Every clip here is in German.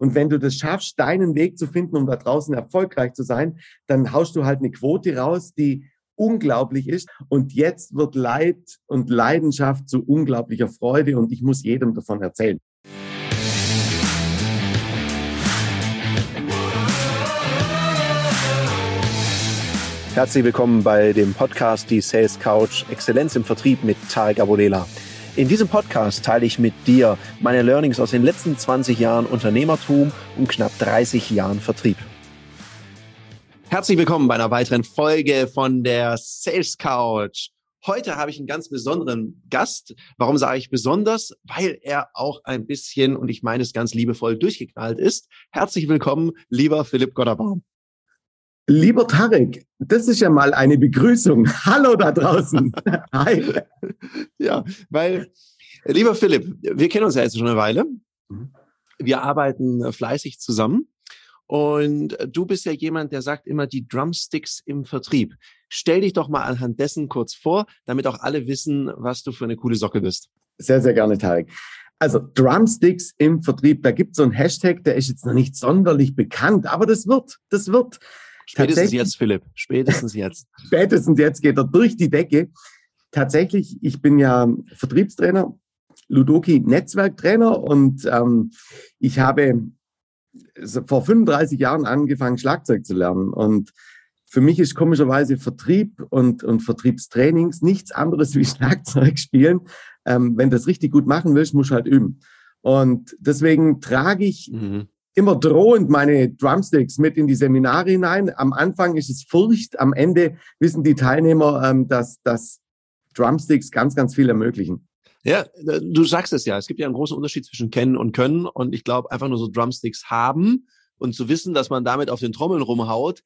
Und wenn du das schaffst, deinen Weg zu finden, um da draußen erfolgreich zu sein, dann haust du halt eine Quote raus, die unglaublich ist. Und jetzt wird Leid und Leidenschaft zu unglaublicher Freude und ich muss jedem davon erzählen. Herzlich willkommen bei dem Podcast Die Sales Couch Exzellenz im Vertrieb mit Tarek Abodela. In diesem Podcast teile ich mit dir meine Learnings aus den letzten 20 Jahren Unternehmertum und knapp 30 Jahren Vertrieb. Herzlich willkommen bei einer weiteren Folge von der Sales Couch. Heute habe ich einen ganz besonderen Gast. Warum sage ich besonders? Weil er auch ein bisschen, und ich meine es ganz liebevoll, durchgeknallt ist. Herzlich willkommen, lieber Philipp Godderbaum. Lieber Tarek, das ist ja mal eine Begrüßung. Hallo da draußen. Hi. Ja, weil, lieber Philipp, wir kennen uns ja jetzt schon eine Weile. Mhm. Wir arbeiten fleißig zusammen. Und du bist ja jemand, der sagt immer die Drumsticks im Vertrieb. Stell dich doch mal anhand dessen kurz vor, damit auch alle wissen, was du für eine coole Socke bist. Sehr, sehr gerne, Tarek. Also Drumsticks im Vertrieb, da gibt es so einen Hashtag, der ist jetzt noch nicht sonderlich bekannt, aber das wird, das wird. Spätestens jetzt, Philipp. Spätestens jetzt. Spätestens jetzt geht er durch die Decke. Tatsächlich, ich bin ja Vertriebstrainer, Ludoki-Netzwerktrainer und ähm, ich habe vor 35 Jahren angefangen, Schlagzeug zu lernen. Und für mich ist komischerweise Vertrieb und, und Vertriebstrainings nichts anderes wie Schlagzeug spielen. Ähm, wenn du das richtig gut machen willst, musst du halt üben. Und deswegen trage ich mhm immer drohend meine Drumsticks mit in die Seminare hinein. Am Anfang ist es Furcht, am Ende wissen die Teilnehmer, ähm, dass, dass Drumsticks ganz, ganz viel ermöglichen. Ja, du sagst es ja. Es gibt ja einen großen Unterschied zwischen kennen und können. Und ich glaube, einfach nur so Drumsticks haben und zu wissen, dass man damit auf den Trommeln rumhaut,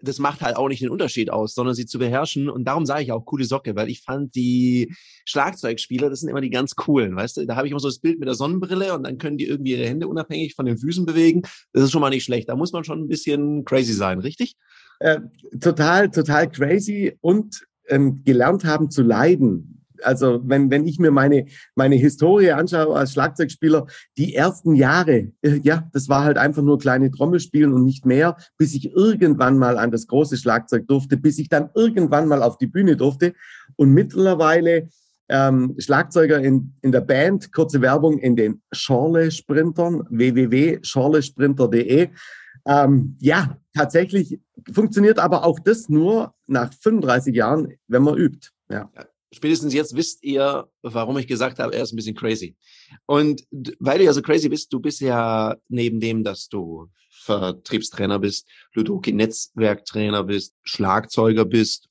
das macht halt auch nicht den Unterschied aus, sondern sie zu beherrschen. Und darum sage ich auch coole Socke, weil ich fand die Schlagzeugspieler, das sind immer die ganz coolen, weißt du? Da habe ich immer so das Bild mit der Sonnenbrille und dann können die irgendwie ihre Hände unabhängig von den Füßen bewegen. Das ist schon mal nicht schlecht. Da muss man schon ein bisschen crazy sein, richtig? Äh, total, total crazy und ähm, gelernt haben zu leiden. Also wenn, wenn ich mir meine, meine Historie anschaue als Schlagzeugspieler, die ersten Jahre, äh, ja, das war halt einfach nur kleine Trommelspielen und nicht mehr, bis ich irgendwann mal an das große Schlagzeug durfte, bis ich dann irgendwann mal auf die Bühne durfte. Und mittlerweile ähm, Schlagzeuger in, in der Band, kurze Werbung in den Schorle-Sprintern, www.schorlesprinter.de. Ähm, ja, tatsächlich funktioniert aber auch das nur nach 35 Jahren, wenn man übt. Ja spätestens jetzt wisst ihr, warum ich gesagt habe, er ist ein bisschen crazy. Und weil du ja so crazy bist, du bist ja neben dem, dass du Vertriebstrainer bist, Ludoki-Netzwerktrainer bist, Schlagzeuger bist,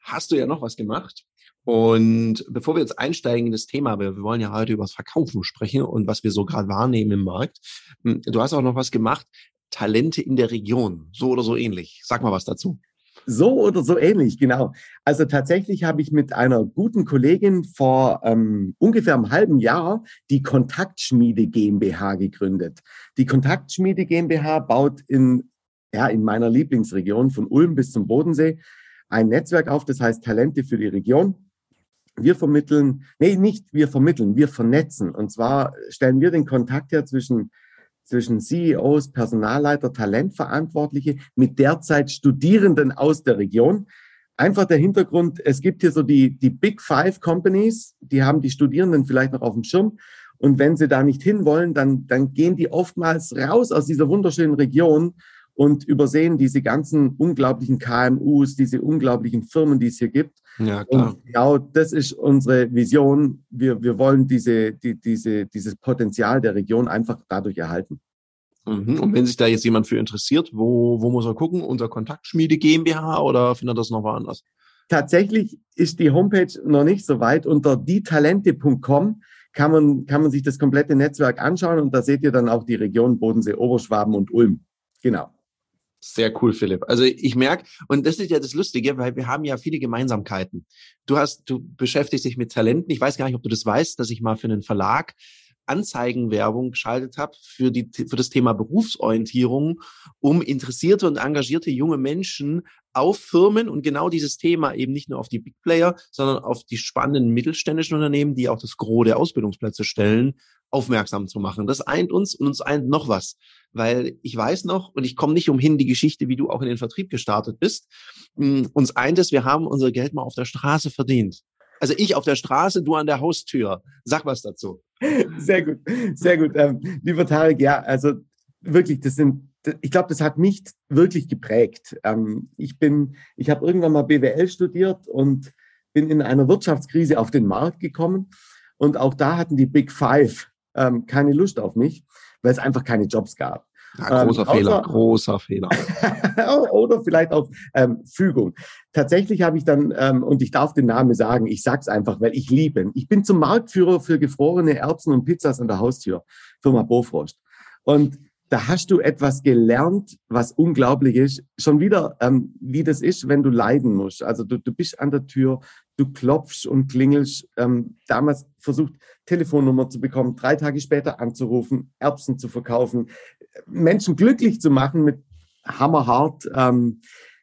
hast du ja noch was gemacht. Und bevor wir jetzt einsteigen in das Thema, wir, wir wollen ja heute über das Verkaufen sprechen und was wir so gerade wahrnehmen im Markt. Hm, du hast auch noch was gemacht, Talente in der Region, so oder so ähnlich. Sag mal was dazu. So oder so ähnlich, genau. Also tatsächlich habe ich mit einer guten Kollegin vor ähm, ungefähr einem halben Jahr die Kontaktschmiede GmbH gegründet. Die Kontaktschmiede GmbH baut in, ja, in meiner Lieblingsregion von Ulm bis zum Bodensee ein Netzwerk auf, das heißt Talente für die Region. Wir vermitteln, nee, nicht wir vermitteln, wir vernetzen. Und zwar stellen wir den Kontakt her zwischen zwischen CEOs, Personalleiter, Talentverantwortliche mit derzeit Studierenden aus der Region. Einfach der Hintergrund, es gibt hier so die, die Big Five Companies, die haben die Studierenden vielleicht noch auf dem Schirm. Und wenn sie da nicht hinwollen, dann, dann gehen die oftmals raus aus dieser wunderschönen Region und übersehen diese ganzen unglaublichen KMUs, diese unglaublichen Firmen, die es hier gibt. Ja, klar. Und genau das ist unsere Vision. Wir, wir wollen diese, die, diese, dieses Potenzial der Region einfach dadurch erhalten. Mhm. Und wenn sich da jetzt jemand für interessiert, wo, wo muss er gucken? Unser Kontaktschmiede GmbH oder findet er das noch woanders? Tatsächlich ist die Homepage noch nicht so weit. Unter dietalente.com kann man, kann man sich das komplette Netzwerk anschauen und da seht ihr dann auch die Region Bodensee, Oberschwaben und Ulm. Genau. Sehr cool, Philipp. Also ich merke, und das ist ja das Lustige, weil wir haben ja viele Gemeinsamkeiten. Du hast, du beschäftigst dich mit Talenten. Ich weiß gar nicht, ob du das weißt, dass ich mal für einen Verlag Anzeigenwerbung geschaltet habe für die für das Thema Berufsorientierung, um interessierte und engagierte junge Menschen auf Firmen und genau dieses Thema eben nicht nur auf die Big Player, sondern auf die spannenden mittelständischen Unternehmen, die auch das Gros der Ausbildungsplätze stellen, aufmerksam zu machen. Das eint uns und uns eint noch was. Weil ich weiß noch, und ich komme nicht umhin, die Geschichte, wie du auch in den Vertrieb gestartet bist, hm, uns eint es, wir haben unser Geld mal auf der Straße verdient. Also ich auf der Straße, du an der Haustür. Sag was dazu. Sehr gut, sehr gut. Ähm, lieber Tarek, ja, also wirklich, das sind, ich glaube, das hat mich wirklich geprägt. Ähm, ich bin, ich habe irgendwann mal BWL studiert und bin in einer Wirtschaftskrise auf den Markt gekommen. Und auch da hatten die Big Five ähm, keine Lust auf mich, weil es einfach keine Jobs gab. Ja, großer ähm, Fehler, großer Fehler. oder vielleicht auch ähm, Fügung. Tatsächlich habe ich dann, ähm, und ich darf den Namen sagen, ich sag's einfach, weil ich liebe. Ich bin zum Marktführer für gefrorene Erbsen und Pizzas an der Haustür, Firma Bofrost. Und da hast du etwas gelernt, was unglaublich ist. Schon wieder, ähm, wie das ist, wenn du leiden musst. Also du, du bist an der Tür, du klopfst und klingelst. Ähm, damals versucht, Telefonnummer zu bekommen, drei Tage später anzurufen, Erbsen zu verkaufen, Menschen glücklich zu machen mit hammerhart. Ähm,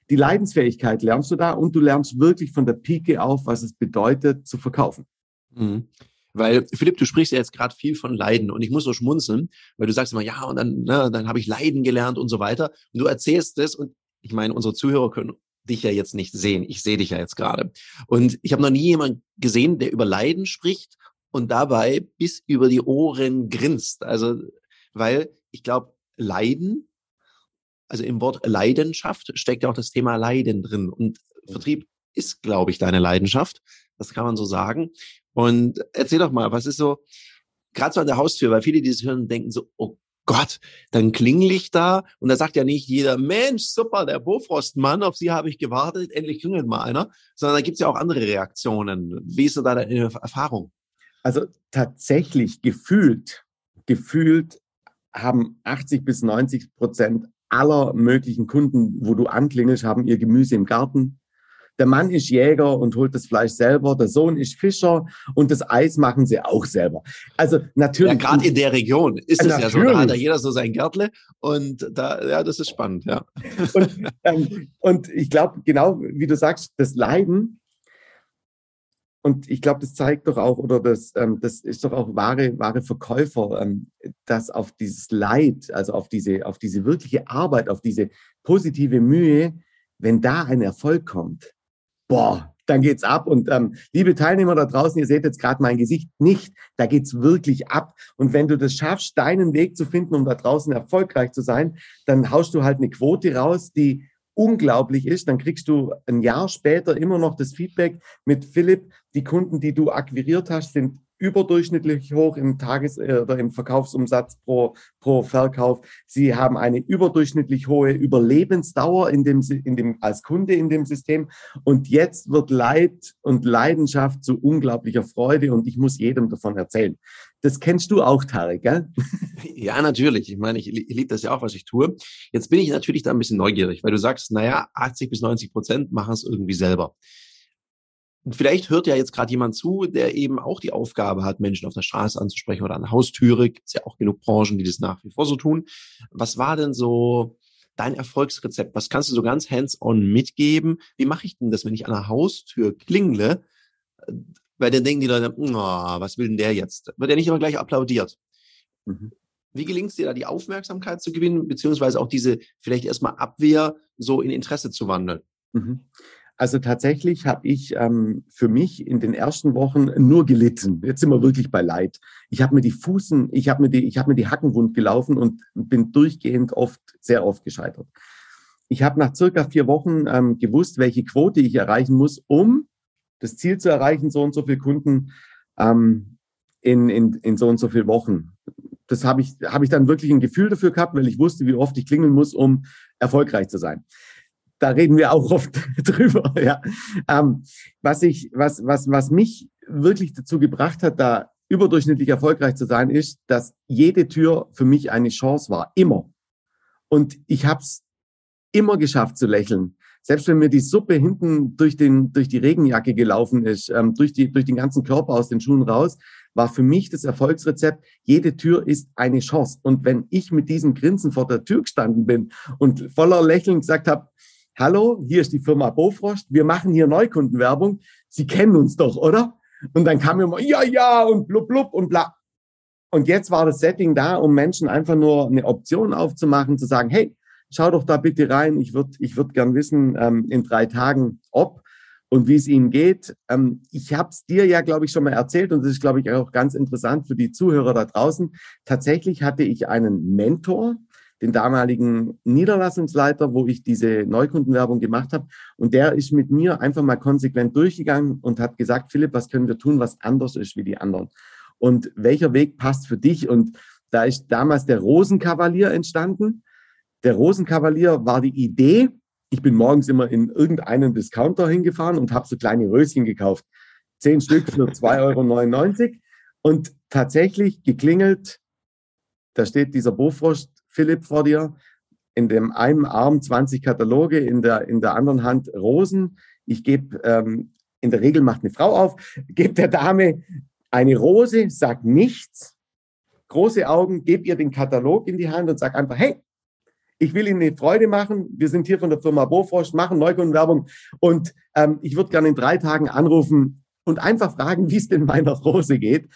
die Leidensfähigkeit lernst du da und du lernst wirklich von der Pike auf, was es bedeutet, zu verkaufen. Mhm. Weil, Philipp, du sprichst ja jetzt gerade viel von Leiden und ich muss so schmunzeln, weil du sagst immer, ja, und dann, ne, dann habe ich Leiden gelernt und so weiter. Und du erzählst es und ich meine, unsere Zuhörer können dich ja jetzt nicht sehen. Ich sehe dich ja jetzt gerade. Und ich habe noch nie jemanden gesehen, der über Leiden spricht und dabei bis über die Ohren grinst. Also, weil ich glaube, Leiden, also im Wort Leidenschaft steckt ja auch das Thema Leiden drin. Und Vertrieb ist, glaube ich, deine Leidenschaft. Das kann man so sagen. Und erzähl doch mal, was ist so, gerade so an der Haustür, weil viele dieses hören denken so, oh Gott, dann klingel ich da und da sagt ja nicht jeder, Mensch, super, der Bofrostmann, auf Sie habe ich gewartet, endlich klingelt mal einer, sondern da gibt es ja auch andere Reaktionen. Wie ist so da deine Erfahrung? Also tatsächlich gefühlt, gefühlt haben 80 bis 90 Prozent aller möglichen Kunden, wo du anklingelst, haben ihr Gemüse im Garten, der Mann ist Jäger und holt das Fleisch selber, der Sohn ist Fischer und das Eis machen sie auch selber. Also natürlich. Ja, gerade in der Region ist es ja so, da hat ja jeder so sein Gärtle und da, ja, das ist spannend, ja. Und, ähm, und ich glaube, genau wie du sagst, das Leiden, und ich glaube, das zeigt doch auch, oder das, ähm, das ist doch auch wahre, wahre Verkäufer, ähm, dass auf dieses Leid, also auf diese, auf diese wirkliche Arbeit, auf diese positive Mühe, wenn da ein Erfolg kommt, boah, dann geht's ab. Und ähm, liebe Teilnehmer da draußen, ihr seht jetzt gerade mein Gesicht nicht, da geht's wirklich ab. Und wenn du das schaffst, deinen Weg zu finden, um da draußen erfolgreich zu sein, dann haust du halt eine Quote raus, die unglaublich ist, dann kriegst du ein Jahr später immer noch das Feedback mit Philipp, die Kunden, die du akquiriert hast, sind überdurchschnittlich hoch im Tages- äh, oder im Verkaufsumsatz pro, pro Verkauf. Sie haben eine überdurchschnittlich hohe Überlebensdauer in dem, in dem, als Kunde in dem System. Und jetzt wird Leid und Leidenschaft zu unglaublicher Freude und ich muss jedem davon erzählen. Das kennst du auch, Tarek, gell? Ja, natürlich. Ich meine, ich, ich liebe das ja auch, was ich tue. Jetzt bin ich natürlich da ein bisschen neugierig, weil du sagst, naja, 80 bis 90 Prozent machen es irgendwie selber. Und vielleicht hört ja jetzt gerade jemand zu, der eben auch die Aufgabe hat, Menschen auf der Straße anzusprechen oder an Haustüre. Gibt es ja auch genug Branchen, die das nach wie vor so tun. Was war denn so dein Erfolgsrezept? Was kannst du so ganz hands-on mitgeben? Wie mache ich denn das, wenn ich an der Haustür klingle? Weil dann denken die Leute, oh, was will denn der jetzt? Wird ja nicht immer gleich applaudiert. Mhm. Wie gelingt es dir da, die Aufmerksamkeit zu gewinnen, beziehungsweise auch diese vielleicht erstmal Abwehr so in Interesse zu wandeln? Mhm. Also tatsächlich habe ich ähm, für mich in den ersten Wochen nur gelitten. Jetzt sind wir wirklich bei Leid. Ich habe mir die Fußen, ich habe mir die, ich habe mir die Hacken wund gelaufen und bin durchgehend oft, sehr oft gescheitert. Ich habe nach circa vier Wochen ähm, gewusst, welche Quote ich erreichen muss, um das Ziel zu erreichen, so und so viele Kunden ähm, in, in, in so und so viele Wochen. Das habe ich, habe ich dann wirklich ein Gefühl dafür gehabt, weil ich wusste, wie oft ich klingeln muss, um erfolgreich zu sein da reden wir auch oft drüber. Ja. Ähm, was ich, was, was, was mich wirklich dazu gebracht hat, da überdurchschnittlich erfolgreich zu sein, ist, dass jede Tür für mich eine Chance war, immer. Und ich habe es immer geschafft zu lächeln. Selbst wenn mir die Suppe hinten durch, den, durch die Regenjacke gelaufen ist, ähm, durch, die, durch den ganzen Körper aus den Schuhen raus, war für mich das Erfolgsrezept, jede Tür ist eine Chance. Und wenn ich mit diesem Grinsen vor der Tür gestanden bin und voller Lächeln gesagt habe, hallo, hier ist die Firma Bofrost, wir machen hier Neukundenwerbung, Sie kennen uns doch, oder? Und dann kam immer, ja, ja, und blub, blub und bla. und jetzt war das Setting da, um Menschen einfach nur eine Option aufzumachen, zu sagen, hey, schau doch da bitte rein. Ich würde ich würd gern wissen, ähm, in drei Tagen, ob und wie es Ihnen geht. Ähm, ich habe es dir ja, glaube ich, schon mal erzählt und das ist, glaube ich, auch ganz interessant für die Zuhörer da draußen. Tatsächlich hatte ich einen Mentor, den damaligen Niederlassungsleiter, wo ich diese Neukundenwerbung gemacht habe. Und der ist mit mir einfach mal konsequent durchgegangen und hat gesagt, Philipp, was können wir tun, was anders ist wie die anderen? Und welcher Weg passt für dich? Und da ist damals der Rosenkavalier entstanden. Der Rosenkavalier war die Idee, ich bin morgens immer in irgendeinen Discounter hingefahren und habe so kleine Röschen gekauft. Zehn Stück für 2,99 Euro. Und tatsächlich geklingelt, da steht dieser Bofrost Philipp vor dir, in dem einen Arm 20 Kataloge, in der, in der anderen Hand Rosen. Ich gebe, ähm, in der Regel macht eine Frau auf, gebe der Dame eine Rose, sagt nichts, große Augen, gebe ihr den Katalog in die Hand und sag einfach, hey, ich will Ihnen eine Freude machen. Wir sind hier von der Firma Bofrost, machen Neukundenwerbung und ähm, ich würde gerne in drei Tagen anrufen und einfach fragen, wie es denn meiner Rose geht.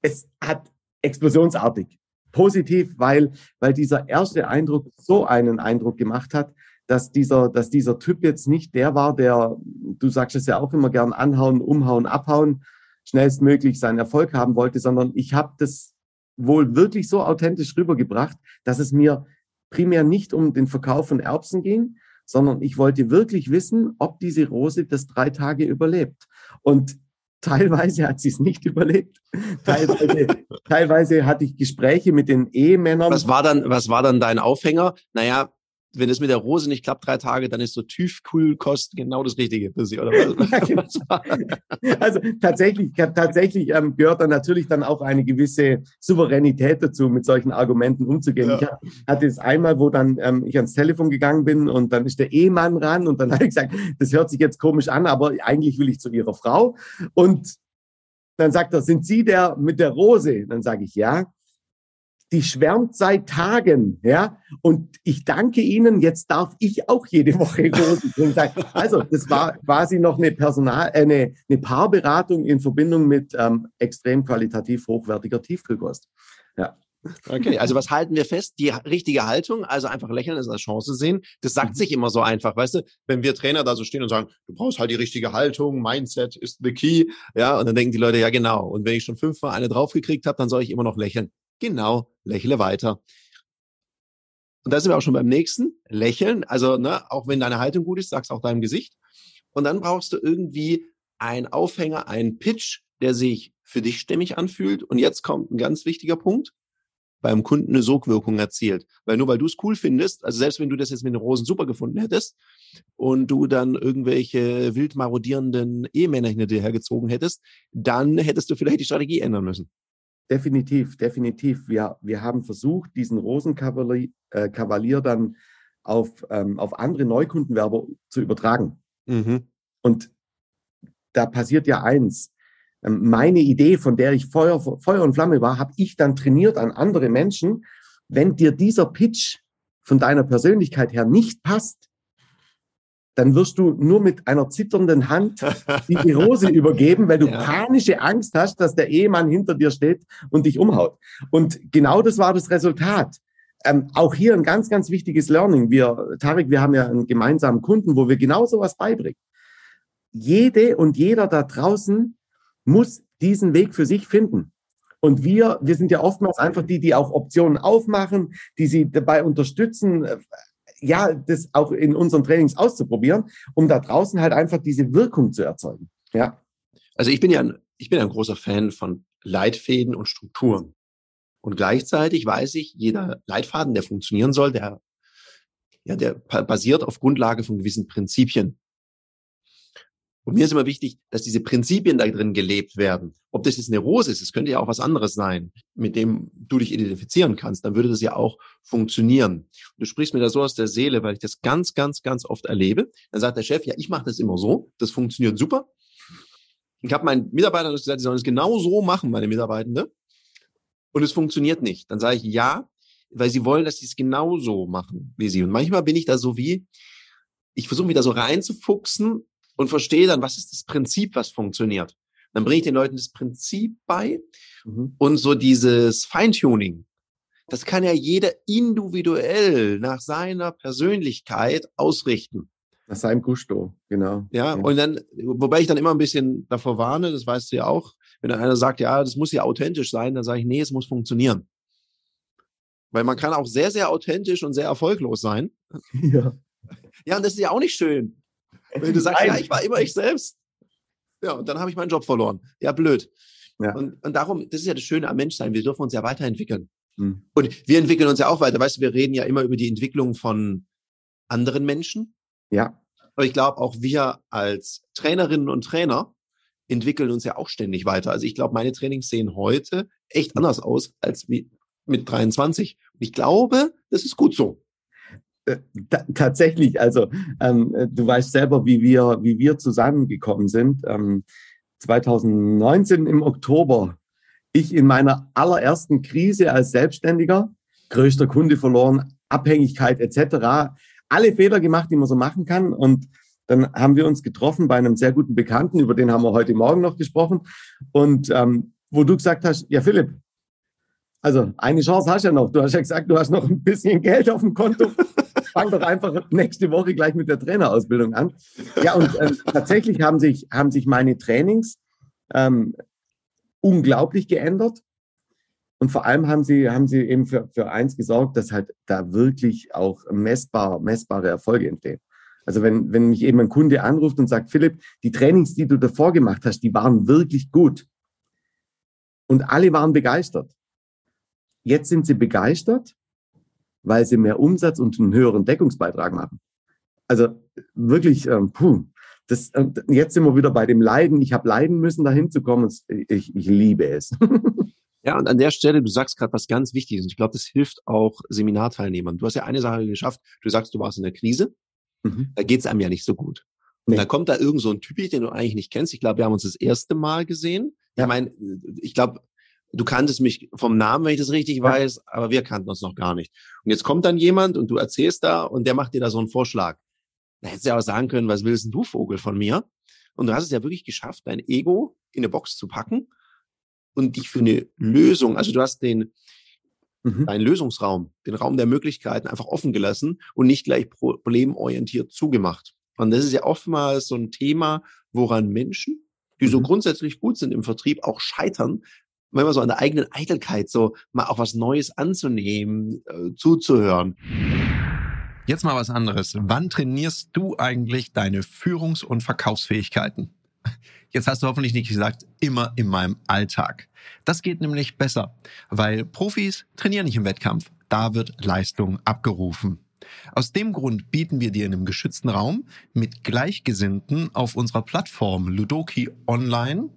Es hat explosionsartig positiv, weil, weil dieser erste Eindruck so einen Eindruck gemacht hat, dass dieser, dass dieser Typ jetzt nicht der war, der, du sagst es ja auch immer gern, anhauen, umhauen, abhauen, schnellstmöglich seinen Erfolg haben wollte, sondern ich habe das wohl wirklich so authentisch rübergebracht, dass es mir primär nicht um den Verkauf von Erbsen ging, sondern ich wollte wirklich wissen, ob diese Rose das drei Tage überlebt. Und teilweise hat sie es nicht überlebt. Teilweise, teilweise hatte ich Gespräche mit den Ehemännern. Was war dann, was war dann dein Aufhänger? Naja, wenn es mit der Rose nicht klappt, drei Tage, dann ist so Tiefkühlkost genau das Richtige für sie, oder was? genau. also tatsächlich, tatsächlich ähm, gehört dann natürlich dann auch eine gewisse Souveränität dazu, mit solchen Argumenten umzugehen. Ja. Ich hatte es einmal, wo dann ähm, ich ans Telefon gegangen bin und dann ist der Ehemann ran und dann habe ich gesagt, das hört sich jetzt komisch an, aber eigentlich will ich zu ihrer Frau. Und dann sagt er, sind Sie der mit der Rose? Dann sage ich, ja die schwärmt seit Tagen, ja. Und ich danke Ihnen, jetzt darf ich auch jede Woche Rosen trinken. Also, das war quasi noch eine Personal, äh, eine, eine Paarberatung in Verbindung mit ähm, extrem qualitativ hochwertiger Tiefkühlkost. Ja. Okay, also was halten wir fest? Die richtige Haltung, also einfach lächeln ist als Chance sehen. Das sagt mhm. sich immer so einfach, weißt du? Wenn wir Trainer da so stehen und sagen, du brauchst halt die richtige Haltung, Mindset ist the key, ja, und dann denken die Leute, ja genau. Und wenn ich schon fünfmal eine draufgekriegt habe, dann soll ich immer noch lächeln. Genau, lächle weiter. Und da sind wir auch schon beim nächsten. Lächeln. Also, ne, auch wenn deine Haltung gut ist, sag's auch deinem Gesicht. Und dann brauchst du irgendwie einen Aufhänger, einen Pitch, der sich für dich stimmig anfühlt. Und jetzt kommt ein ganz wichtiger Punkt. Beim Kunden eine Sogwirkung erzielt. Weil nur weil du es cool findest, also selbst wenn du das jetzt mit den Rosen super gefunden hättest und du dann irgendwelche wild marodierenden Ehemänner hinter dir hergezogen hättest, dann hättest du vielleicht die Strategie ändern müssen. Definitiv, definitiv. Wir, wir haben versucht, diesen Rosenkavalier äh, dann auf, ähm, auf andere Neukundenwerber zu übertragen. Mhm. Und da passiert ja eins. Ähm, meine Idee, von der ich Feuer, Feuer und Flamme war, habe ich dann trainiert an andere Menschen. Wenn dir dieser Pitch von deiner Persönlichkeit her nicht passt, dann wirst du nur mit einer zitternden Hand die, Rose übergeben, weil du ja. panische Angst hast, dass der Ehemann hinter dir steht und dich umhaut. Und genau das war das Resultat. Ähm, auch hier ein ganz, ganz wichtiges Learning. Wir, Tarek, wir haben ja einen gemeinsamen Kunden, wo wir genau sowas beibringen. Jede und jeder da draußen muss diesen Weg für sich finden. Und wir, wir sind ja oftmals einfach die, die auch Optionen aufmachen, die sie dabei unterstützen, ja, das auch in unseren Trainings auszuprobieren, um da draußen halt einfach diese Wirkung zu erzeugen. Ja. Also ich bin ja ein, ich bin ein großer Fan von Leitfäden und Strukturen. Und gleichzeitig weiß ich, jeder Leitfaden, der funktionieren soll, der, ja, der basiert auf Grundlage von gewissen Prinzipien. Und mir ist immer wichtig, dass diese Prinzipien da drin gelebt werden. Ob das jetzt eine Rose ist, es könnte ja auch was anderes sein, mit dem du dich identifizieren kannst, dann würde das ja auch funktionieren. Du sprichst mir da so aus der Seele, weil ich das ganz, ganz, ganz oft erlebe. Dann sagt der Chef, ja, ich mache das immer so, das funktioniert super. Ich habe meinen Mitarbeitern gesagt, die sollen es genau so machen, meine Mitarbeitende. Und es funktioniert nicht. Dann sage ich ja, weil sie wollen, dass sie es genau so machen wie sie. Und manchmal bin ich da so wie, ich versuche wieder so reinzufuchsen und verstehe dann, was ist das Prinzip, was funktioniert. Dann bringe ich den Leuten das Prinzip bei mhm. und so dieses Feintuning. Das kann ja jeder individuell nach seiner Persönlichkeit ausrichten. Nach seinem Gusto, genau. Ja, ja, und dann, wobei ich dann immer ein bisschen davor warne, das weißt du ja auch, wenn dann einer sagt, ja, das muss ja authentisch sein, dann sage ich, nee, es muss funktionieren. Weil man kann auch sehr, sehr authentisch und sehr erfolglos sein. Ja. Ja, und das ist ja auch nicht schön. Wenn du sagst, ja, ich war immer ich selbst. Ja, und dann habe ich meinen Job verloren. Ja, blöd. Ja. Und, und darum, das ist ja das Schöne am Menschsein. Wir dürfen uns ja weiterentwickeln. Hm. Und wir entwickeln uns ja auch weiter. Weißt du, wir reden ja immer über die Entwicklung von anderen Menschen. Ja. Aber ich glaube, auch wir als Trainerinnen und Trainer entwickeln uns ja auch ständig weiter. Also ich glaube, meine Trainings sehen heute echt anders aus als mit 23. Und ich glaube, das ist gut so. Äh, tatsächlich, also ähm, du weißt selber, wie wir, wie wir zusammengekommen sind. Ähm, 2019 im Oktober, ich in meiner allerersten Krise als Selbstständiger, größter Kunde verloren, Abhängigkeit etc., alle Fehler gemacht, die man so machen kann. Und dann haben wir uns getroffen bei einem sehr guten Bekannten, über den haben wir heute Morgen noch gesprochen. Und ähm, wo du gesagt hast, ja Philipp, also eine Chance hast du ja noch. Du hast ja gesagt, du hast noch ein bisschen Geld auf dem Konto. Fang doch einfach nächste Woche gleich mit der Trainerausbildung an. Ja, und äh, tatsächlich haben sich, haben sich meine Trainings ähm, unglaublich geändert. Und vor allem haben sie, haben sie eben für, für eins gesorgt, dass halt da wirklich auch messbar, messbare Erfolge entstehen. Also wenn, wenn mich eben ein Kunde anruft und sagt, Philipp, die Trainings, die du davor gemacht hast, die waren wirklich gut. Und alle waren begeistert. Jetzt sind sie begeistert, weil sie mehr Umsatz und einen höheren Deckungsbeitrag machen. Also wirklich, ähm, puh, das, äh, jetzt sind wir wieder bei dem Leiden. Ich habe leiden müssen, dahin zu kommen. Ich, ich liebe es. Ja, und an der Stelle, du sagst gerade was ganz Wichtiges. Und ich glaube, das hilft auch Seminarteilnehmern. Du hast ja eine Sache geschafft. Du sagst, du warst in der Krise. Mhm. Da geht's einem ja nicht so gut. Und nee. dann kommt da irgend so ein Typi, den du eigentlich nicht kennst. Ich glaube, wir haben uns das erste Mal gesehen. Ja. Ich meine, ich glaube, du kanntest mich vom Namen, wenn ich das richtig ja. weiß, aber wir kannten uns noch gar nicht. Und jetzt kommt dann jemand und du erzählst da und der macht dir da so einen Vorschlag. Da hättest du ja auch sagen können, was willst denn du, Vogel, von mir? Und du hast es ja wirklich geschafft, dein Ego in eine Box zu packen und dich für eine Lösung, also du hast den, mhm. deinen Lösungsraum, den Raum der Möglichkeiten einfach offen gelassen und nicht gleich problemorientiert zugemacht. Und das ist ja oftmals so ein Thema, woran Menschen, die so mhm. grundsätzlich gut sind im Vertrieb, auch scheitern, manchmal so an der eigenen Eitelkeit, so mal auch was Neues anzunehmen, äh, zuzuhören. Jetzt mal was anderes. Wann trainierst du eigentlich deine Führungs- und Verkaufsfähigkeiten? Jetzt hast du hoffentlich nicht gesagt, immer in meinem Alltag. Das geht nämlich besser, weil Profis trainieren nicht im Wettkampf. Da wird Leistung abgerufen. Aus dem Grund bieten wir dir in einem geschützten Raum mit Gleichgesinnten auf unserer Plattform Ludoki Online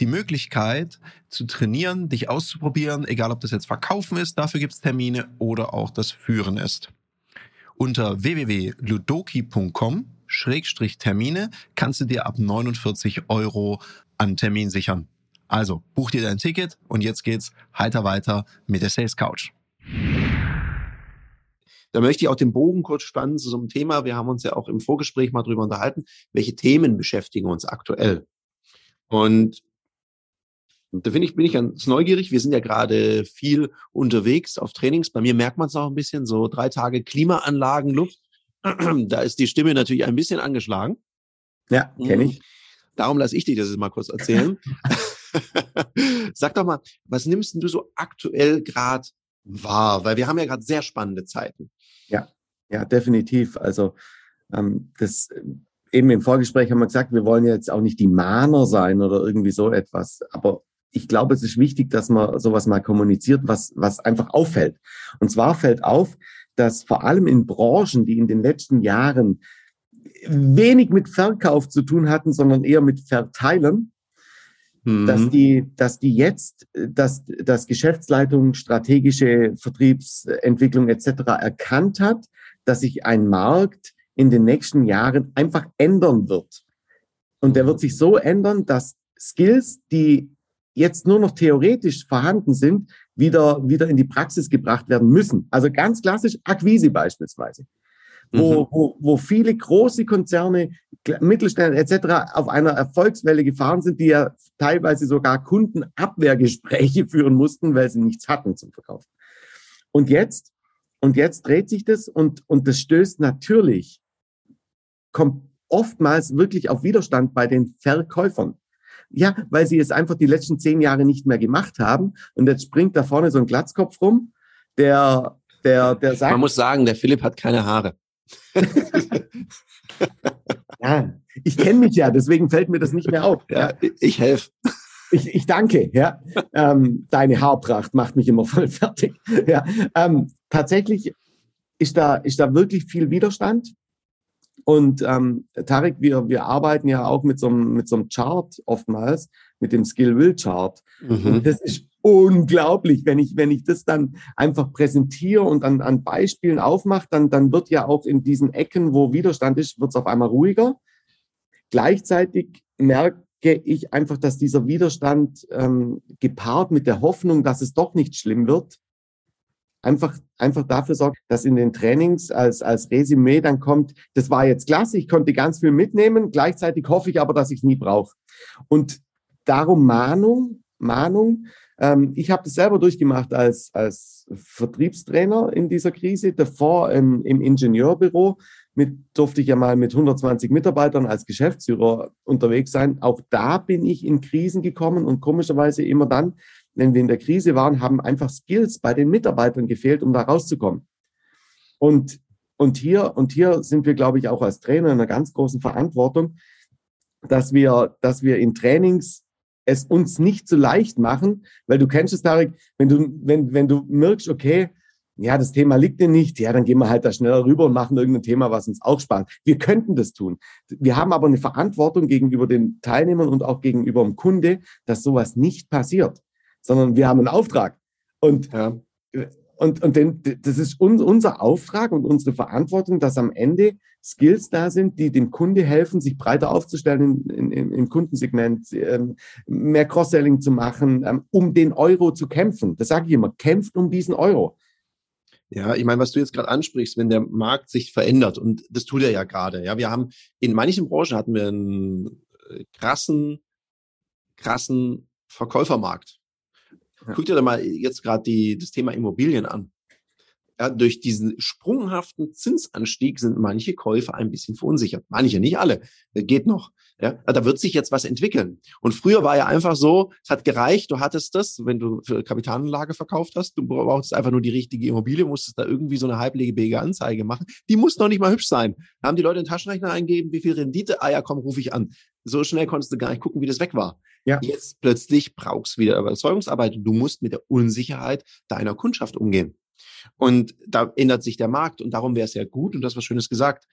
die Möglichkeit zu trainieren, dich auszuprobieren, egal ob das jetzt Verkaufen ist, dafür gibt es Termine oder auch das Führen ist. Unter www.ludoki.com Termine kannst du dir ab 49 Euro an Termin sichern. Also buch dir dein Ticket und jetzt geht's heiter weiter mit der Sales Couch. Da möchte ich auch den Bogen kurz spannen zu so einem Thema. Wir haben uns ja auch im Vorgespräch mal drüber unterhalten, welche Themen beschäftigen uns aktuell. Und da finde ich, bin ich ganz neugierig. Wir sind ja gerade viel unterwegs auf Trainings. Bei mir merkt man es auch ein bisschen, so drei Tage Klimaanlagen, Luft. Da ist die Stimme natürlich ein bisschen angeschlagen. Ja, kenne ich. Darum lasse ich dich das jetzt mal kurz erzählen. Sag doch mal, was nimmst du so aktuell gerade wahr? Weil wir haben ja gerade sehr spannende Zeiten. Ja, ja, definitiv. Also ähm, das eben im Vorgespräch haben wir gesagt, wir wollen jetzt auch nicht die Mahner sein oder irgendwie so etwas. Aber ich glaube, es ist wichtig, dass man sowas mal kommuniziert, was, was einfach auffällt. Und zwar fällt auf, dass vor allem in Branchen, die in den letzten Jahren wenig mit Verkauf zu tun hatten, sondern eher mit Verteilen, mhm. dass die, dass die jetzt, dass, dass Geschäftsleitung, strategische Vertriebsentwicklung etc. erkannt hat, dass sich ein Markt in den nächsten Jahren einfach ändern wird. Und der wird sich so ändern, dass Skills, die jetzt nur noch theoretisch vorhanden sind, wieder, wieder in die Praxis gebracht werden müssen. Also ganz klassisch Akquise beispielsweise. Wo, mhm. wo, wo viele große Konzerne Mittelständler etc. auf einer Erfolgswelle gefahren sind, die ja teilweise sogar Kundenabwehrgespräche führen mussten, weil sie nichts hatten zum Verkaufen. Und jetzt, und jetzt dreht sich das und, und das stößt natürlich, kommt oftmals wirklich auf Widerstand bei den Verkäufern. Ja, weil sie es einfach die letzten zehn Jahre nicht mehr gemacht haben. Und jetzt springt da vorne so ein Glatzkopf rum, der, der, der sagt. Man muss sagen, der Philipp hat keine Haare. ja, ich kenne mich ja, deswegen fällt mir das nicht mehr auf. Ja, ich helfe. Ich, ich danke, ja. Ähm, deine Haarpracht macht mich immer voll fertig. Ja, ähm, tatsächlich ist da, ist da wirklich viel Widerstand. Und ähm, Tarek, wir, wir arbeiten ja auch mit so, einem, mit so einem Chart oftmals, mit dem Skill-Will-Chart. Mhm. Das ist unglaublich, wenn ich, wenn ich das dann einfach präsentiere und an, an Beispielen aufmache, dann, dann wird ja auch in diesen Ecken, wo Widerstand ist, wird es auf einmal ruhiger. Gleichzeitig merke ich einfach, dass dieser Widerstand ähm, gepaart mit der Hoffnung, dass es doch nicht schlimm wird, einfach, einfach dafür sorgt, dass in den Trainings als, als Resümee dann kommt, das war jetzt klasse, ich konnte ganz viel mitnehmen, gleichzeitig hoffe ich aber, dass ich es nie brauche. Und darum Mahnung, Mahnung, ähm, ich habe das selber durchgemacht als, als Vertriebstrainer in dieser Krise, davor im, im Ingenieurbüro. Mit, durfte ich ja mal mit 120 Mitarbeitern als Geschäftsführer unterwegs sein. Auch da bin ich in Krisen gekommen und komischerweise immer dann, wenn wir in der Krise waren, haben einfach Skills bei den Mitarbeitern gefehlt, um da rauszukommen. Und, und hier, und hier sind wir, glaube ich, auch als Trainer in einer ganz großen Verantwortung, dass wir, dass wir in Trainings es uns nicht so leicht machen, weil du kennst es, Tarek, wenn du, wenn, wenn du merkst, okay, ja, das Thema liegt dir nicht, ja, dann gehen wir halt da schneller rüber und machen irgendein Thema, was uns auch spart. Wir könnten das tun. Wir haben aber eine Verantwortung gegenüber den Teilnehmern und auch gegenüber dem Kunde, dass sowas nicht passiert, sondern wir haben einen Auftrag. Und ja. Und, und denn, das ist un, unser Auftrag und unsere Verantwortung, dass am Ende Skills da sind, die dem Kunde helfen, sich breiter aufzustellen in, in, im Kundensegment, ähm, mehr Cross-Selling zu machen, ähm, um den Euro zu kämpfen. Das sage ich immer, kämpft um diesen Euro. Ja, ich meine, was du jetzt gerade ansprichst, wenn der Markt sich verändert, und das tut er ja gerade. Ja, wir haben in manchen Branchen hatten wir einen äh, krassen, krassen Verkäufermarkt. Ja. Guck dir da mal jetzt gerade das Thema Immobilien an. Ja, durch diesen sprunghaften Zinsanstieg sind manche Käufer ein bisschen verunsichert. Manche, nicht alle. Geht noch. Ja, da wird sich jetzt was entwickeln. Und früher war ja einfach so, es hat gereicht, du hattest das, wenn du für Kapitalanlage verkauft hast, du brauchst einfach nur die richtige Immobilie, musstest da irgendwie so eine halblegebige Anzeige machen. Die muss noch nicht mal hübsch sein. Da haben die Leute den Taschenrechner eingeben, wie viel Rendite, ah ja, komm, rufe ich an. So schnell konntest du gar nicht gucken, wie das weg war. Ja. Jetzt plötzlich brauchst du wieder Überzeugungsarbeit und du musst mit der Unsicherheit deiner Kundschaft umgehen. Und da ändert sich der Markt und darum wäre es ja gut und das was Schönes gesagt.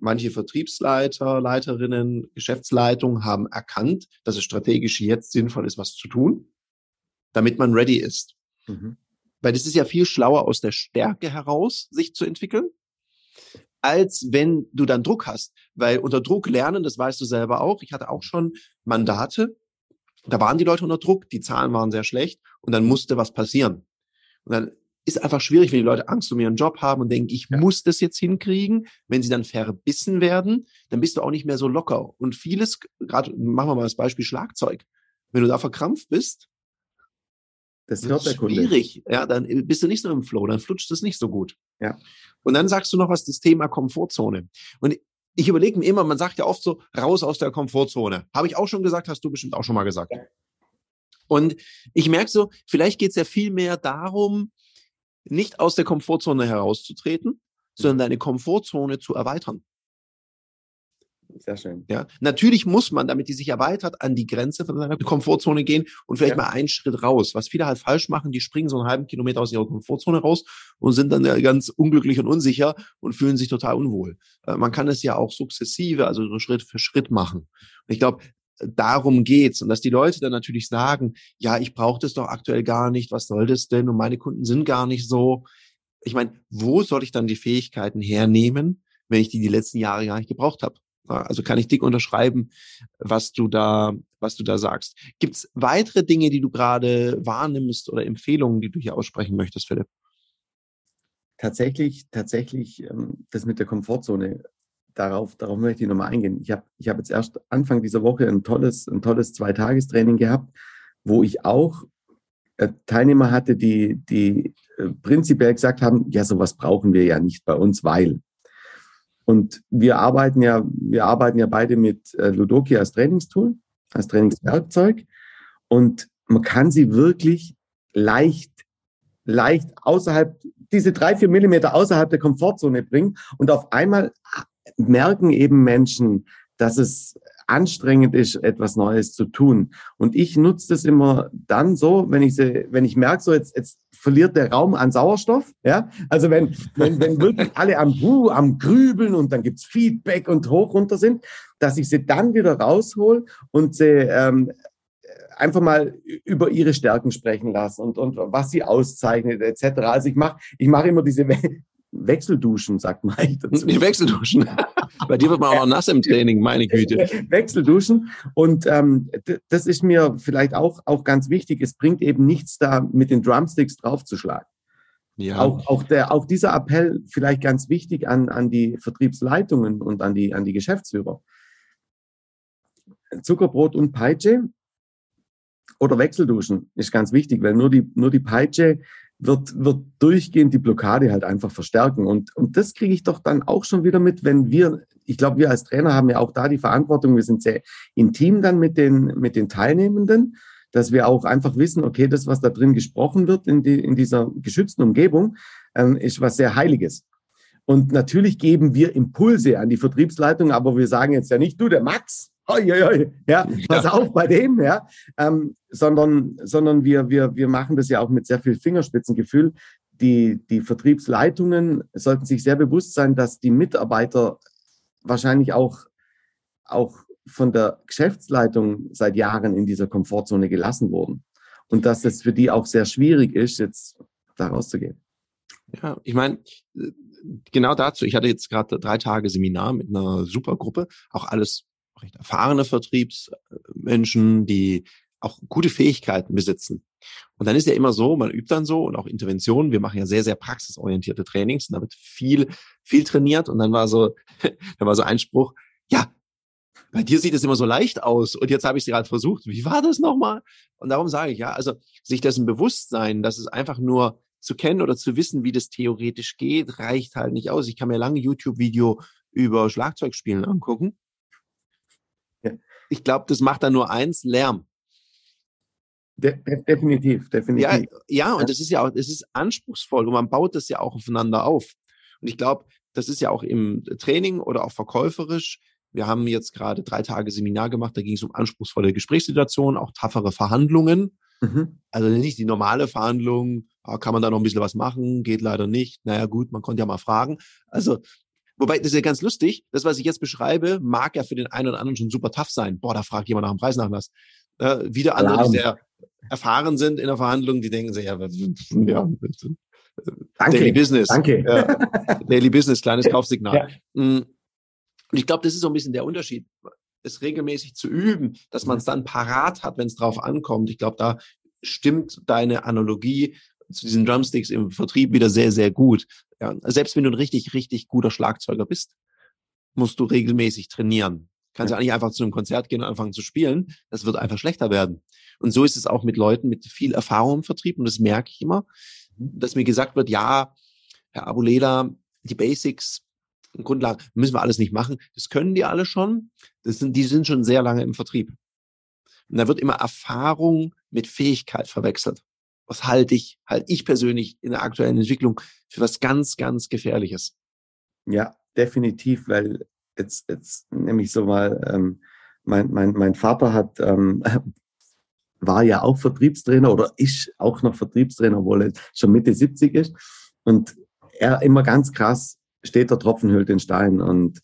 Manche Vertriebsleiter, Leiterinnen, Geschäftsleitungen haben erkannt, dass es strategisch jetzt sinnvoll ist, was zu tun, damit man ready ist. Mhm. Weil das ist ja viel schlauer aus der Stärke heraus, sich zu entwickeln, als wenn du dann Druck hast. Weil unter Druck lernen, das weißt du selber auch. Ich hatte auch schon Mandate, da waren die Leute unter Druck, die Zahlen waren sehr schlecht und dann musste was passieren. Und dann ist einfach schwierig, wenn die Leute Angst um ihren Job haben und denken, ich ja. muss das jetzt hinkriegen. Wenn sie dann verbissen werden, dann bist du auch nicht mehr so locker. Und vieles, gerade machen wir mal das Beispiel Schlagzeug. Wenn du da verkrampft bist, das wird schwierig. Ja, dann bist du nicht so im Flow, dann flutscht es nicht so gut. Ja. Und dann sagst du noch was, das Thema Komfortzone. Und ich überlege mir immer, man sagt ja oft so, raus aus der Komfortzone. Habe ich auch schon gesagt, hast du bestimmt auch schon mal gesagt. Ja. Und ich merke so, vielleicht geht es ja viel mehr darum, nicht aus der Komfortzone herauszutreten, sondern deine Komfortzone zu erweitern. Sehr schön. Ja, natürlich muss man, damit die sich erweitert, an die Grenze von seiner Komfortzone gehen und vielleicht ja. mal einen Schritt raus. Was viele halt falsch machen, die springen so einen halben Kilometer aus ihrer Komfortzone raus und sind dann ja ganz unglücklich und unsicher und fühlen sich total unwohl. Äh, man kann es ja auch sukzessive, also so Schritt für Schritt machen. Und ich glaube, darum geht's und dass die Leute dann natürlich sagen, ja, ich brauche das doch aktuell gar nicht, was soll das denn und meine Kunden sind gar nicht so. Ich meine, wo soll ich dann die Fähigkeiten hernehmen, wenn ich die die letzten Jahre gar nicht gebraucht habe? Also kann ich dick unterschreiben, was du da, was du da sagst. Gibt es weitere Dinge, die du gerade wahrnimmst oder Empfehlungen, die du hier aussprechen möchtest, Philipp? Tatsächlich, tatsächlich, ähm, das mit der Komfortzone, darauf, darauf möchte ich nochmal eingehen. Ich habe ich hab jetzt erst Anfang dieser Woche ein tolles, ein tolles Zweitagestraining gehabt, wo ich auch äh, Teilnehmer hatte, die, die äh, prinzipiell gesagt haben, ja, sowas brauchen wir ja nicht bei uns, weil. Und wir arbeiten ja, wir arbeiten ja beide mit äh, Ludoki als Trainingstool, als Trainingswerkzeug. Und man kann sie wirklich leicht, leicht außerhalb, diese drei, vier Millimeter außerhalb der Komfortzone bringen. Und auf einmal merken eben Menschen, dass es anstrengend ist, etwas Neues zu tun. Und ich nutze das immer dann so, wenn ich sie, wenn ich merke, so jetzt, jetzt verliert der Raum an Sauerstoff. Ja, also wenn, wenn, wenn wirklich alle am, uh, am Grübeln und dann gibt's Feedback und hoch runter sind, dass ich sie dann wieder raushol und sie ähm, einfach mal über ihre Stärken sprechen lasse und, und was sie auszeichnet, etc. Also ich mache ich mach immer diese Wechselduschen, sagt Mike dazu. Die Wechselduschen. Bei dir wird man auch nass im Training, meine Güte. Wechselduschen. Und ähm, das ist mir vielleicht auch, auch ganz wichtig. Es bringt eben nichts da, mit den Drumsticks draufzuschlagen. Ja. Auch, auch, der, auch dieser Appell vielleicht ganz wichtig an, an die Vertriebsleitungen und an die, an die Geschäftsführer. Zuckerbrot und Peitsche oder Wechselduschen ist ganz wichtig, weil nur die, nur die Peitsche wird, wird durchgehend die Blockade halt einfach verstärken. Und, und das kriege ich doch dann auch schon wieder mit, wenn wir, ich glaube, wir als Trainer haben ja auch da die Verantwortung, wir sind sehr intim dann mit den, mit den Teilnehmenden, dass wir auch einfach wissen, okay, das, was da drin gesprochen wird in, die, in dieser geschützten Umgebung, ähm, ist was sehr Heiliges. Und natürlich geben wir Impulse an die Vertriebsleitung, aber wir sagen jetzt ja nicht, du, der Max, oi, oi, oi, ja, pass ja. auf bei dem, ja, ähm, sondern, sondern wir, wir, wir machen das ja auch mit sehr viel Fingerspitzengefühl. Die, die Vertriebsleitungen sollten sich sehr bewusst sein, dass die Mitarbeiter wahrscheinlich auch, auch von der Geschäftsleitung seit Jahren in dieser Komfortzone gelassen wurden. Und dass es für die auch sehr schwierig ist, jetzt da rauszugehen. Ja, ich meine, genau dazu, ich hatte jetzt gerade drei Tage Seminar mit einer super Gruppe, auch alles recht erfahrene Vertriebsmenschen, die auch gute Fähigkeiten besitzen. Und dann ist ja immer so, man übt dann so und auch Interventionen. Wir machen ja sehr, sehr praxisorientierte Trainings und da wird viel, viel trainiert. Und dann war so, da war so ein Spruch, ja, bei dir sieht es immer so leicht aus und jetzt habe ich es gerade versucht. Wie war das nochmal? Und darum sage ich ja, also sich dessen bewusst sein, dass es einfach nur zu kennen oder zu wissen, wie das theoretisch geht, reicht halt nicht aus. Ich kann mir lange YouTube-Video über Schlagzeugspielen angucken ich glaube, das macht dann nur eins, Lärm. De definitiv, definitiv. Ja, ja, und das ist ja auch, es ist anspruchsvoll und man baut das ja auch aufeinander auf. Und ich glaube, das ist ja auch im Training oder auch verkäuferisch. Wir haben jetzt gerade drei Tage Seminar gemacht, da ging es um anspruchsvolle Gesprächssituationen, auch taffere Verhandlungen. Mhm. Also nicht die normale Verhandlung, ah, kann man da noch ein bisschen was machen, geht leider nicht. Naja gut, man konnte ja mal fragen. Also Wobei, das ist ja ganz lustig. Das, was ich jetzt beschreibe, mag ja für den einen oder anderen schon super tough sein. Boah, da fragt jemand nach dem Preisnachlass. Äh, wieder andere, die sehr erfahren sind in der Verhandlung, die denken sich, ja, ja Danke. Daily Business. Danke. Ja, Daily Business, kleines Kaufsignal. Ja. Mm. Und ich glaube, das ist so ein bisschen der Unterschied, es regelmäßig zu üben, dass man es dann parat hat, wenn es drauf ankommt. Ich glaube, da stimmt deine Analogie zu diesen Drumsticks im Vertrieb wieder sehr, sehr gut. Ja, selbst wenn du ein richtig, richtig guter Schlagzeuger bist, musst du regelmäßig trainieren. Kannst ja. nicht einfach zu einem Konzert gehen und anfangen zu spielen. Das wird einfach schlechter werden. Und so ist es auch mit Leuten mit viel Erfahrung im Vertrieb. Und das merke ich immer, mhm. dass mir gesagt wird, ja, Herr Abuleda, die Basics, Grundlagen, müssen wir alles nicht machen. Das können die alle schon. Das sind, die sind schon sehr lange im Vertrieb. Und da wird immer Erfahrung mit Fähigkeit verwechselt was halte ich, halte ich persönlich in der aktuellen Entwicklung für was ganz, ganz Gefährliches. Ja, definitiv, weil jetzt, jetzt nämlich so mal, ähm, mein, mein, mein Vater hat, ähm, war ja auch Vertriebstrainer oder ist auch noch Vertriebstrainer, obwohl er schon Mitte 70 ist. Und er immer ganz krass steht der Tropfen hüllt den Stein. Und,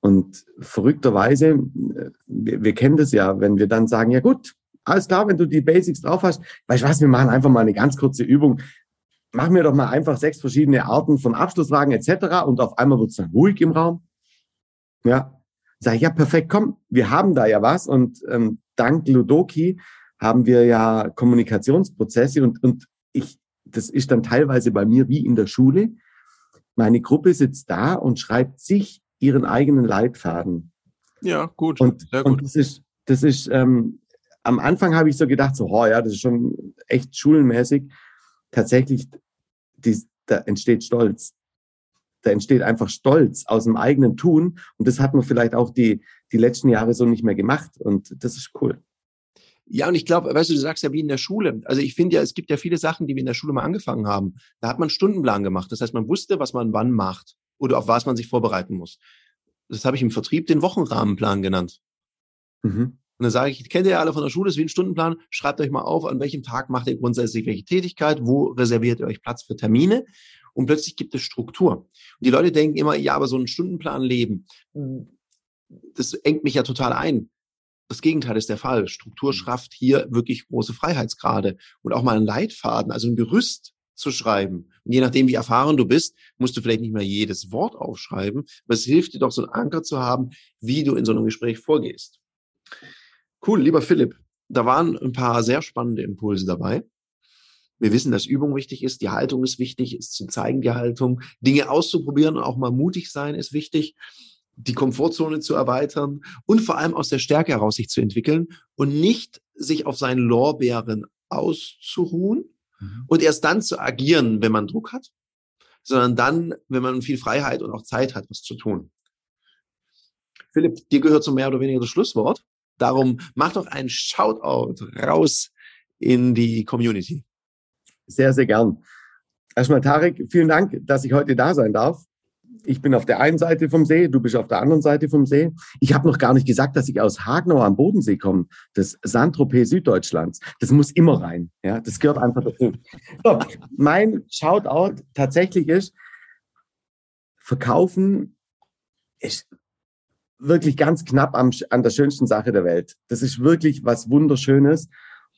und verrückterweise, äh, wir, wir kennen das ja, wenn wir dann sagen, ja gut, alles klar, wenn du die Basics drauf hast. Weißt du was, wir machen einfach mal eine ganz kurze Übung. Machen wir doch mal einfach sechs verschiedene Arten von Abschlusswagen etc. Und auf einmal wird es dann ruhig im Raum. Ja, sag ich, ja, perfekt, komm, wir haben da ja was. Und ähm, dank Ludoki haben wir ja Kommunikationsprozesse und, und ich, das ist dann teilweise bei mir wie in der Schule. Meine Gruppe sitzt da und schreibt sich ihren eigenen Leitfaden. Ja, gut. Und, Sehr gut. und das ist, das ist ähm, am Anfang habe ich so gedacht, so, oh ja, das ist schon echt schulenmäßig. Tatsächlich, die, da entsteht Stolz. Da entsteht einfach Stolz aus dem eigenen Tun. Und das hat man vielleicht auch die, die letzten Jahre so nicht mehr gemacht. Und das ist cool. Ja, und ich glaube, weißt du, du sagst ja wie in der Schule. Also ich finde ja, es gibt ja viele Sachen, die wir in der Schule mal angefangen haben. Da hat man einen Stundenplan gemacht. Das heißt, man wusste, was man wann macht oder auf was man sich vorbereiten muss. Das habe ich im Vertrieb den Wochenrahmenplan genannt. Mhm. Und dann sage ich, kennt ihr ja alle von der Schule, das ist wie ein Stundenplan, schreibt euch mal auf, an welchem Tag macht ihr grundsätzlich welche Tätigkeit, wo reserviert ihr euch Platz für Termine und plötzlich gibt es Struktur. Und die Leute denken immer, ja, aber so ein Stundenplan leben, das engt mich ja total ein. Das Gegenteil ist der Fall. Struktur schafft hier wirklich große Freiheitsgrade und auch mal einen Leitfaden, also ein Gerüst zu schreiben. Und je nachdem, wie erfahren du bist, musst du vielleicht nicht mehr jedes Wort aufschreiben, aber es hilft dir doch, so einen Anker zu haben, wie du in so einem Gespräch vorgehst. Cool, lieber Philipp, da waren ein paar sehr spannende Impulse dabei. Wir wissen, dass Übung wichtig ist, die Haltung ist wichtig, ist zu zeigen die Haltung, Dinge auszuprobieren und auch mal mutig sein ist wichtig, die Komfortzone zu erweitern und vor allem aus der Stärke heraus sich zu entwickeln und nicht sich auf seinen Lorbeeren auszuruhen mhm. und erst dann zu agieren, wenn man Druck hat, sondern dann, wenn man viel Freiheit und auch Zeit hat, was zu tun. Philipp, dir gehört so mehr oder weniger das Schlusswort. Darum mach doch ein Shoutout raus in die Community. Sehr, sehr gern. Erstmal Tarek, vielen Dank, dass ich heute da sein darf. Ich bin auf der einen Seite vom See, du bist auf der anderen Seite vom See. Ich habe noch gar nicht gesagt, dass ich aus Hagenau am Bodensee komme, das Saint-Tropez Süddeutschlands. Das muss immer rein. Ja, das gehört einfach dazu. So, mein Shoutout tatsächlich ist, Verkaufen ist wirklich ganz knapp am, an der schönsten Sache der Welt. Das ist wirklich was Wunderschönes.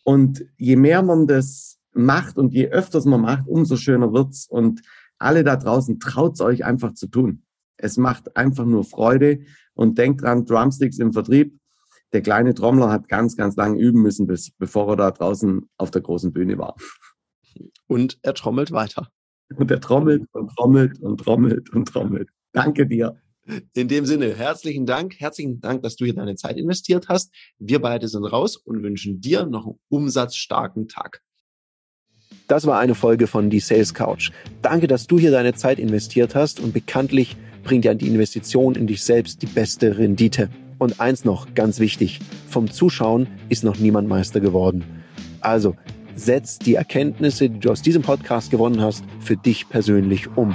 Und je mehr man das macht und je öfters man macht, umso schöner wird's. Und alle da draußen traut's euch einfach zu tun. Es macht einfach nur Freude und denkt dran, Drumsticks im Vertrieb. Der kleine Trommler hat ganz, ganz lange üben müssen, bis, bevor er da draußen auf der großen Bühne war. Und er trommelt weiter. Und er trommelt und trommelt und trommelt und trommelt. Danke dir. In dem Sinne, herzlichen Dank. Herzlichen Dank, dass du hier deine Zeit investiert hast. Wir beide sind raus und wünschen dir noch einen umsatzstarken Tag. Das war eine Folge von Die Sales Couch. Danke, dass du hier deine Zeit investiert hast und bekanntlich bringt ja die Investition in dich selbst die beste Rendite. Und eins noch, ganz wichtig, vom Zuschauen ist noch niemand Meister geworden. Also, setz die Erkenntnisse, die du aus diesem Podcast gewonnen hast, für dich persönlich um.